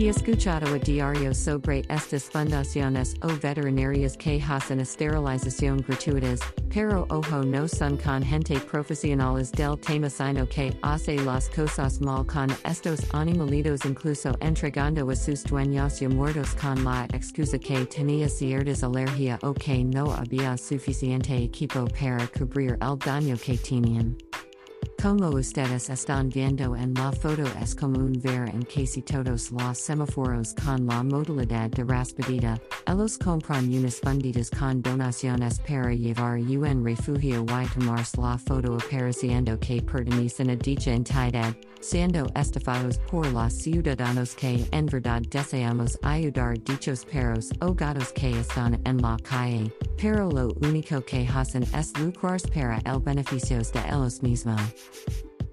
He escuchado a diario sobre estas fundaciones o veterinarias que hacen esterilización gratuitas, pero ojo no son con gente profesionales del tema sino que hace las cosas mal con estos animalitos incluso entregando a sus dueños ya muertos con la excusa que tenía ciertas alergia o que no había suficiente equipo para cubrir el daño que tenían. Como ustedes están viendo en la foto es común ver en casi todos los semáforos con la modalidad de raspadita, ellos compran unas funditas con donaciones para llevar un refugio y tomarse la foto apareciendo que pertenecen a dicha entidad, siendo estafados por los ciudadanos que en verdad deseamos ayudar dichos perros o gatos que están en la calle, pero lo único que hacen es lucrarse para el beneficios de ellos mismos.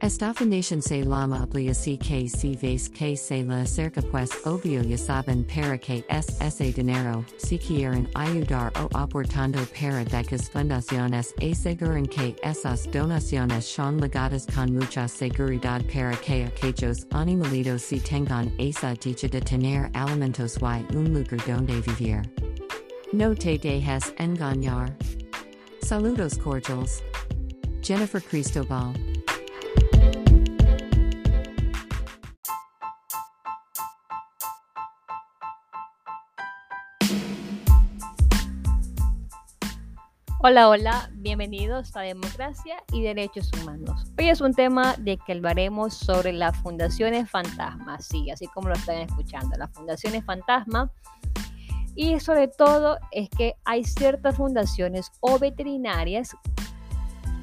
Esta fundación se llama Ablia que si veis que se la acerca pues obvio ya saben para que es ese dinero, si quieren ayudar o aportando para dichas fundaciones aseguren que esas donaciones son legadas con mucha seguridad para que aquellos animalitos si tengan esa dicha de tener alimentos y un lugar donde vivir. No te dejes engañar. Saludos cordiales. Jennifer Cristobal. Hola, hola, bienvenidos a Democracia y Derechos Humanos. Hoy es un tema de que hablaremos sobre las fundaciones fantasmas, sí, así como lo están escuchando, las fundaciones fantasmas. Y sobre todo es que hay ciertas fundaciones o veterinarias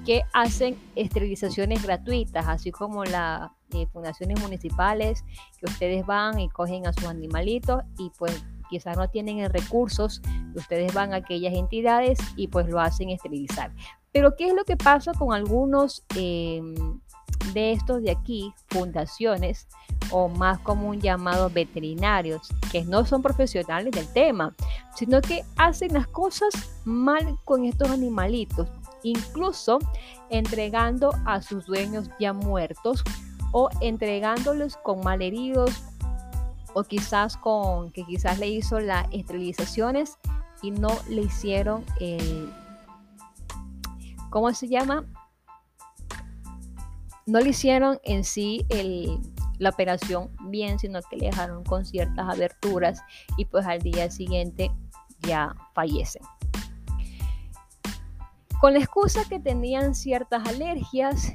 que hacen esterilizaciones gratuitas, así como las eh, fundaciones municipales que ustedes van y cogen a sus animalitos y pues quizás no tienen recursos, ustedes van a aquellas entidades y pues lo hacen esterilizar. Pero ¿qué es lo que pasa con algunos em, de estos de aquí, fundaciones o más común llamados veterinarios, que no son profesionales del tema, sino que hacen las cosas mal con estos animalitos, incluso entregando a sus dueños ya muertos o entregándolos con malheridos o quizás con que quizás le hizo las esterilizaciones y no le hicieron el, ¿cómo se llama? No le hicieron en sí el, la operación bien, sino que le dejaron con ciertas aberturas y pues al día siguiente ya fallecen. Con la excusa que tenían ciertas alergias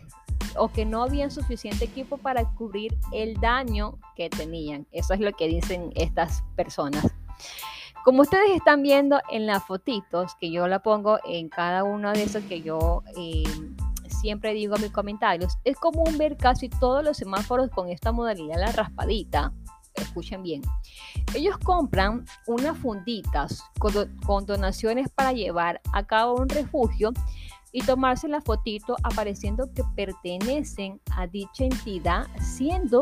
o que no había suficiente equipo para cubrir el daño que tenían. Eso es lo que dicen estas personas. Como ustedes están viendo en las fotitos, que yo la pongo en cada uno de esos que yo eh, siempre digo en mis comentarios, es común ver casi todos los semáforos con esta modalidad, la raspadita. Escuchen bien. Ellos compran unas funditas con donaciones para llevar a cabo un refugio y tomarse la fotito apareciendo que pertenecen a dicha entidad, siendo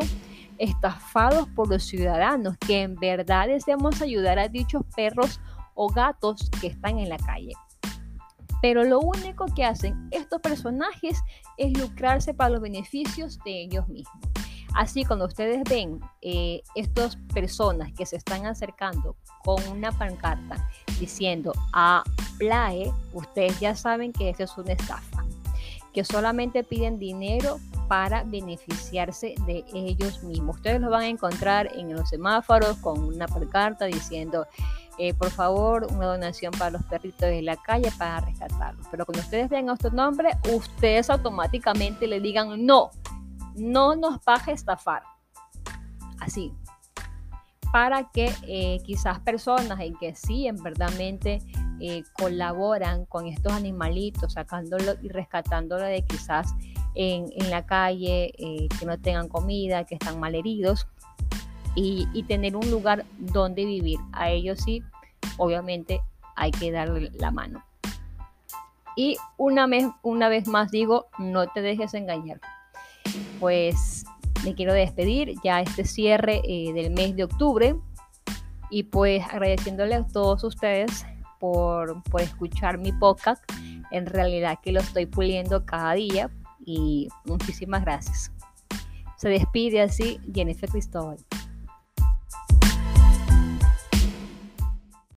estafados por los ciudadanos que en verdad deseamos ayudar a dichos perros o gatos que están en la calle. Pero lo único que hacen estos personajes es lucrarse para los beneficios de ellos mismos. Así cuando ustedes ven eh, estas personas que se están acercando con una pancarta diciendo a Plae, ustedes ya saben que eso es una estafa, que solamente piden dinero para beneficiarse de ellos mismos. Ustedes lo van a encontrar en los semáforos con una pancarta diciendo, eh, por favor, una donación para los perritos de la calle para rescatarlos. Pero cuando ustedes vean a estos nombres, ustedes automáticamente le digan, no, no nos baje estafar. Así, para que eh, quizás personas en que sí, en verdadmente eh, colaboran con estos animalitos, sacándolo y rescatándolo de quizás en, la calle, eh, que no tengan comida, que están mal heridos, y, y, tener un lugar donde vivir. A ellos sí, obviamente hay que darle la mano. Y una una vez más digo, no te dejes engañar. Pues me quiero despedir ya este cierre eh, del mes de octubre y pues agradeciéndole a todos ustedes por, por escuchar mi podcast. En realidad que lo estoy puliendo cada día y muchísimas gracias. Se despide así Jennifer Cristóbal.